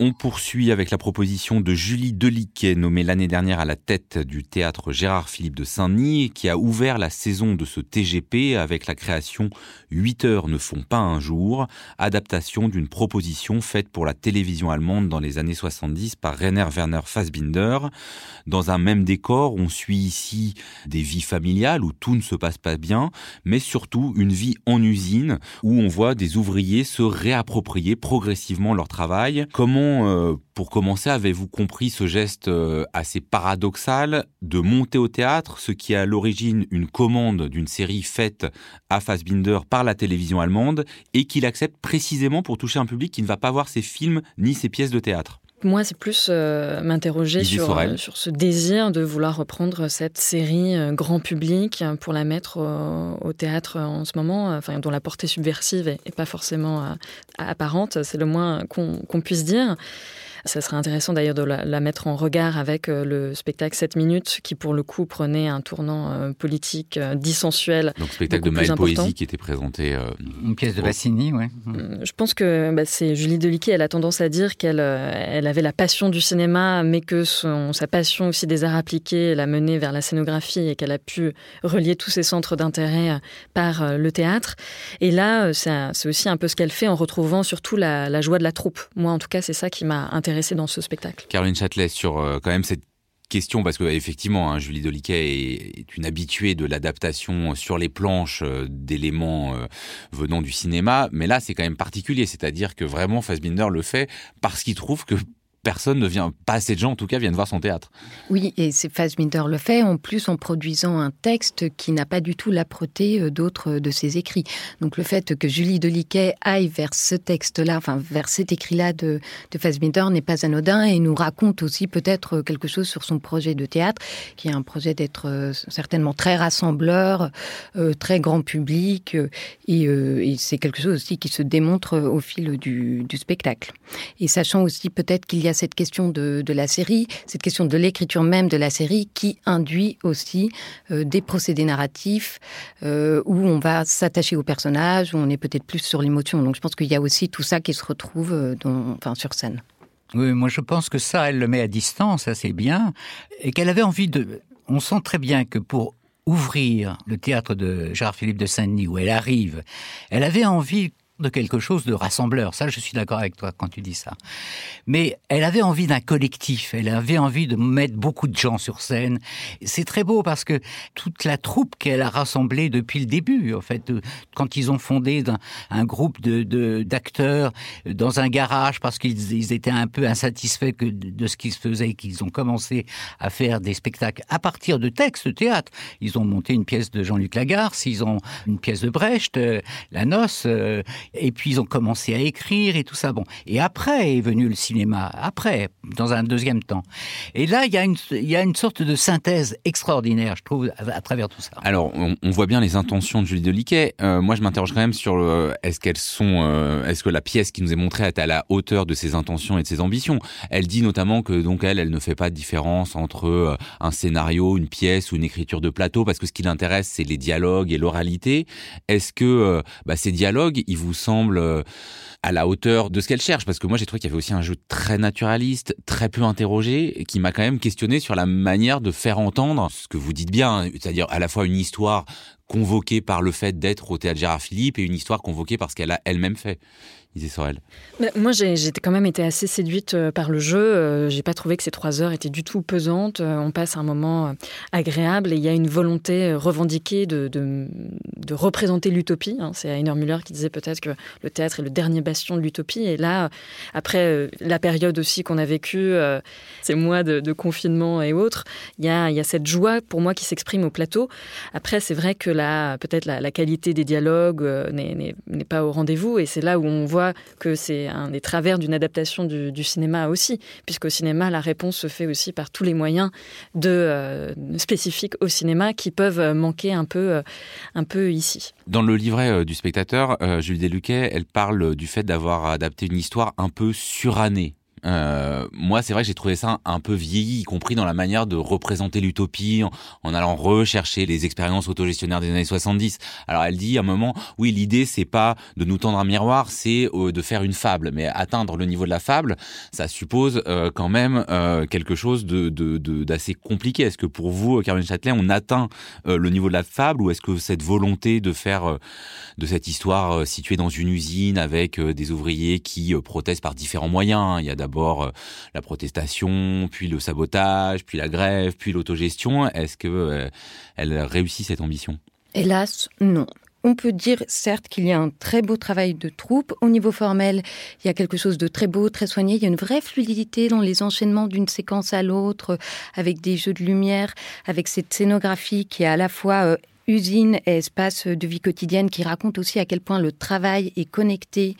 On poursuit avec la proposition de Julie Deliquet, nommée l'année dernière à la tête du théâtre Gérard Philippe de Saint-Denis, qui a ouvert la saison de ce TGP avec la création 8 heures ne font pas un jour, adaptation d'une proposition faite pour la télévision allemande dans les années 70 par Rainer Werner Fassbinder. Dans un même décor, on suit ici des vies familiales où tout ne se passe pas bien, mais surtout une vie en usine où on voit des ouvriers se réapproprier progressivement leur travail. Comment euh, pour commencer, avez-vous compris ce geste euh, assez paradoxal de monter au théâtre, ce qui est à l'origine une commande d'une série faite à Fassbinder par la télévision allemande et qu'il accepte précisément pour toucher un public qui ne va pas voir ses films ni ses pièces de théâtre? Moi, c'est plus euh, m'interroger sur, sur ce désir de vouloir reprendre cette série grand public pour la mettre au théâtre en ce moment, enfin, dont la portée subversive n'est pas forcément apparente, c'est le moins qu'on puisse dire. Ça serait intéressant d'ailleurs de la, mettre en regard avec euh, le spectacle 7 minutes qui pour le coup prenait un tournant euh, politique euh, dissensuel. Donc spectacle de Maëlle Poésie qui était présenté. Une pièce de Bassini, oui. Je pense que bah, c'est Julie Deliquet, elle a tendance à dire qu'elle elle avait la passion du cinéma, mais que son, sa passion aussi des arts appliqués l'a menée vers la scénographie et qu'elle a pu relier tous ses centres d'intérêt par le théâtre. Et là, c'est aussi un peu ce qu'elle fait en retrouvant surtout la, la joie de la troupe. Moi, en tout cas, c'est ça qui m'a dans ce spectacle. Caroline Châtelet, sur euh, quand même cette question, parce que effectivement, hein, Julie Doliquet est, une habituée de l'adaptation sur les planches euh, d'éléments euh, venant du cinéma, mais là c'est quand même particulier, c'est-à-dire que vraiment Fassbinder le fait parce qu'il trouve que personne ne vient, pas assez de gens en tout cas viennent voir son théâtre. Oui, et Fassbinder le fait, en plus en produisant un texte qui n'a pas du tout l'âpreté euh, d'autres de ses écrits. Donc le fait que Julie Deliquet aille vers ce texte-là, enfin vers cet écrit-là de, de Fassbinder n'est pas anodin et nous raconte aussi peut-être quelque chose sur son projet de théâtre, qui est un projet d'être euh, certainement très rassembleur, euh, très grand public, et, c'est quelque chose aussi qui se démontre au fil du, du spectacle. Et sachant aussi peut-être qu'il y a y a cette question de, la série, cette question de l'écriture même de la série qui induit aussi euh, des procédés narratifs euh, où on va s'attacher au personnage, où on est peut-être plus sur l'émotion. Donc je pense qu'il y a aussi tout ça qui se retrouve euh, enfin, sur scène. Oui, moi je pense que ça, elle le met à distance assez bien, et qu'elle avait envie de... On sent très bien que pour ouvrir le théâtre de Gérard-Philippe de Saint-Denis, où elle arrive, elle avait envie de quelque chose de rassembleur. Ça, je suis d'accord avec toi quand tu dis ça. Mais elle avait envie d'un collectif. Elle avait envie de mettre beaucoup de gens sur scène. C'est très beau parce que toute la troupe qu'elle a rassemblée depuis le début, en fait, euh, quand ils ont fondé un, groupe de d'acteurs dans un garage parce qu'ils étaient un peu insatisfaits de, ce qui se faisait, qu'ils ont commencé à faire des spectacles à partir de textes de théâtre. Ils ont monté une pièce de Jean-Luc Lagarce, ils ont une pièce de Brecht, euh, La Noce. Euh, et puis ils ont commencé à écrire et tout ça. Bon, et après est venu le cinéma, après, dans un deuxième temps. Et là, il y a une, y a une sorte de synthèse extraordinaire, je trouve, à, travers tout ça. Alors, on, voit bien les intentions de Julie Deliquet. Euh, moi, je m'interroge quand même sur euh, est-ce qu'elles sont, euh, est-ce que la pièce qui nous est montrée est à la hauteur de ses intentions et de ses ambitions? Elle dit notamment que donc elle, elle ne fait pas de différence entre un scénario, une pièce ou une écriture de plateau, parce que ce qui l'intéresse, c'est les dialogues et l'oralité. Est-ce que bah, ces dialogues, ils vous semble euh, à la hauteur de ce qu'elle cherche. Parce que moi j'ai trouvé qu'il y avait aussi un jeu très naturaliste, très peu interrogé qui m'a quand même questionné sur la manière de faire entendre ce que vous dites bien, hein, c'est-à-dire à la fois une histoire convoquée par le fait d'être au théâtre Gérard Philippe et une histoire convoquée par ce qu'elle a elle-même fait. Moi, j'ai quand même été assez séduite euh, par le jeu. Euh, j'ai pas trouvé que ces trois heures étaient du tout pesantes. Euh, on passe un moment agréable et il y a une volonté revendiquée de, de, représenter l'utopie. Hein. C'est Heiner Müller qui disait peut-être que le théâtre est le dernier bastion de l'utopie. Et là, après la période aussi qu'on a vécue, ces mois de, confinement et autres, il y a, y a cette joie pour moi qui s'exprime au plateau. Après, c'est vrai que peut-être la, la, qualité des dialogues n'est pas au rendez-vous et c'est là où on voit que c'est un des travers d'une adaptation du, cinéma aussi, puisqu'au cinéma, la réponse se fait aussi par tous les moyens de, euh, spécifiques au cinéma qui peuvent manquer un peu, euh, un peu ici. Dans le livret euh, du spectateur, Julie Deluquet, elle parle du fait d'avoir adapté une histoire un peu surannée Euh, moi, c'est vrai que j'ai trouvé ça un peu vieilli, y compris dans la manière de représenter l'utopie, en, allant rechercher les expériences autogestionnaires des années 70. Alors, elle dit à un moment, oui, l'idée, c'est pas de nous tendre un miroir, c'est euh, de faire une fable. Mais atteindre le niveau de la fable, ça suppose euh, quand même quelque chose d'assez compliqué. Est-ce que pour vous, Caroline Châtelet, on atteint le niveau de la fable, ou est-ce que cette volonté de faire de cette histoire située dans une usine avec des ouvriers qui protestent par différents moyens, hein, il y a d'abord euh, la protestation, puis le sabotage, puis la grève, puis l'autogestion. Est-ce que euh, elle réussit cette ambition? Hélas, non. On peut dire certes qu'il y a un très beau travail de troupe. Au niveau formel, il y a quelque chose de très beau, très soigné. Il y a une vraie fluidité dans les enchaînements d'une séquence à l'autre, avec des jeux de lumière, avec cette scénographie qui est à la fois euh, usine et espace de vie quotidienne qui raconte aussi à quel point le travail est connecté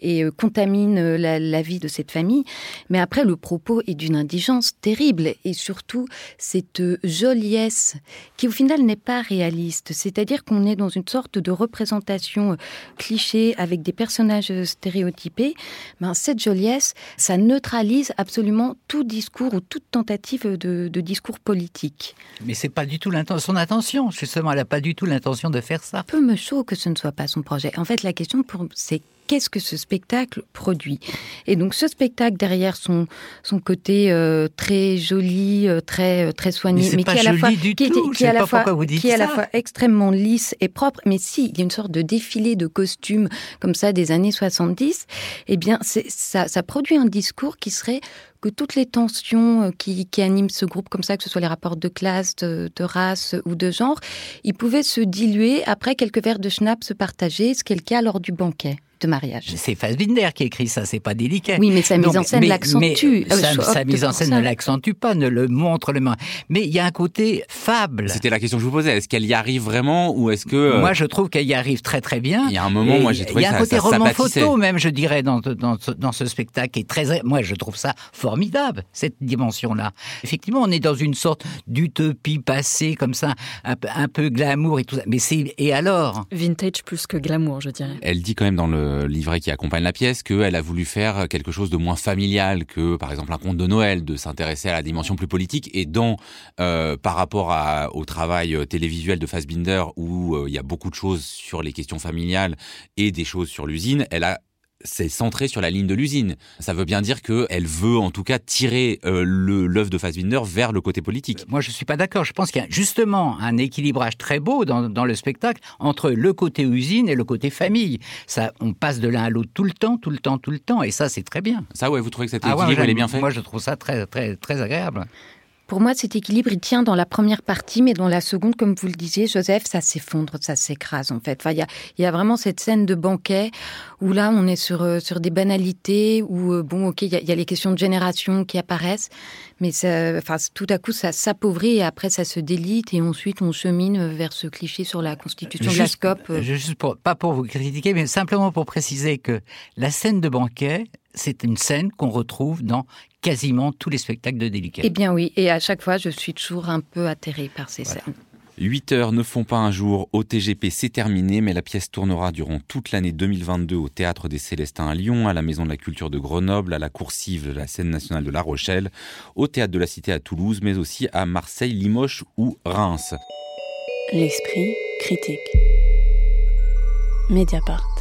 et euh, contamine euh, la, vie de cette famille. Mais après, le propos est d'une indigence terrible et surtout cette euh, joliesse qui au final n'est pas réaliste. C'est-à-dire qu'on est dans une sorte de représentation cliché avec des personnages stéréotypés. Ben, cette joliesse, ça neutralise absolument tout discours ou toute tentative de, discours politique. Mais c'est pas du tout son intention. Justement, elle pas du tout l'intention de faire ça. Peu me chaud que ce ne soit pas son projet. En fait, la question, c'est qu'est-ce que ce spectacle produit. Et donc ce spectacle derrière son son côté euh, très joli, euh, très euh, très soigné, mais, qui à la fois qui, qui à la fois qui est à la fois extrêmement lisse et propre, mais si il y a une sorte de défilé de costumes comme ça des années 70, eh bien ça ça produit un discours qui serait que toutes les tensions euh, qui, animent ce groupe comme ça, que ce soit les rapports de classe, de, race ou de genre, ils pouvaient se diluer après quelques verres de schnapps partagés, ce qui est le cas lors du banquet de mariage. C'est Fassbinder qui écrit ça, c'est pas délicat. Oui, mais sa mise en scène l'accentue. sa, mise en scène ne l'accentue pas, ne le montre le moins. Mais il y a un côté fable. C'était la question que je vous posais. Est-ce qu'elle y arrive vraiment ou est-ce que euh, Moi, je trouve qu'elle y arrive très très bien. Il y a un moment, moi, j'ai trouvé ça. Il y a un côté roman photo même, je dirais, dans, dans, dans ce spectacle qui est très. Moi, je trouve ça formidable cette dimension-là. Effectivement, on est dans une sorte d'utopie passée comme ça, un, un peu glamour et tout ça. Mais c'est et alors? Vintage plus que glamour, je dirais. Elle dit quand même dans le livret qui accompagne la pièce qu'elle a voulu faire quelque chose de moins familial que, par exemple, un conte de Noël, de s'intéresser à la dimension plus politique. Et dans, euh, par rapport au travail euh, télévisuel de Fassbinder, où euh, il y a beaucoup de choses sur les questions familiales et des choses sur l'usine, elle a c'est centré sur la ligne de l'usine. Ça veut bien dire qu'elle veut en tout cas tirer euh, l'œuvre de Fassbinder vers le côté politique. Moi, je suis pas d'accord. Je pense qu'il y a justement un équilibrage très beau dans, dans, le spectacle entre le côté usine et le côté famille. Ça, on passe de l'un à l'autre tout le temps, tout le temps, tout le temps, et ça, c'est très bien. Ça, ouais, vous trouvez que cet ah équilibre, est bien fait? Moi, je trouve ça très, très, très agréable. Pour moi, cet équilibre, il tient dans la première partie, mais dans la seconde, comme vous le disiez, Joseph, ça s'effondre, ça s'écrase en fait. Enfin, il y a, y a, vraiment cette scène de banquet où là, on est sur, euh, sur des banalités, où, euh, bon, ok, il y, y, a les questions de génération qui apparaissent, mais ça, enfin, tout à coup, ça s'appauvrit et après, ça se délite et ensuite, on chemine vers ce cliché sur la constitution de la scope. Euh. Juste pour, pas pour vous critiquer, mais simplement pour préciser que la scène de banquet, c'est une scène qu'on retrouve dans quasiment tous les spectacles de Délicat. Eh bien oui, et à chaque fois, je suis toujours un peu atterrée par ces scènes. 8 heures ne font pas un jour au TGP, c'est terminé, mais la pièce tournera durant toute l'année 2022 au Théâtre des Célestins à Lyon, à la Maison de la Culture de Grenoble, à la Coursive de la Scène nationale de La Rochelle, au Théâtre de la Cité à Toulouse, mais aussi à Marseille, Limoges ou Reims. L'esprit critique. Mediapart.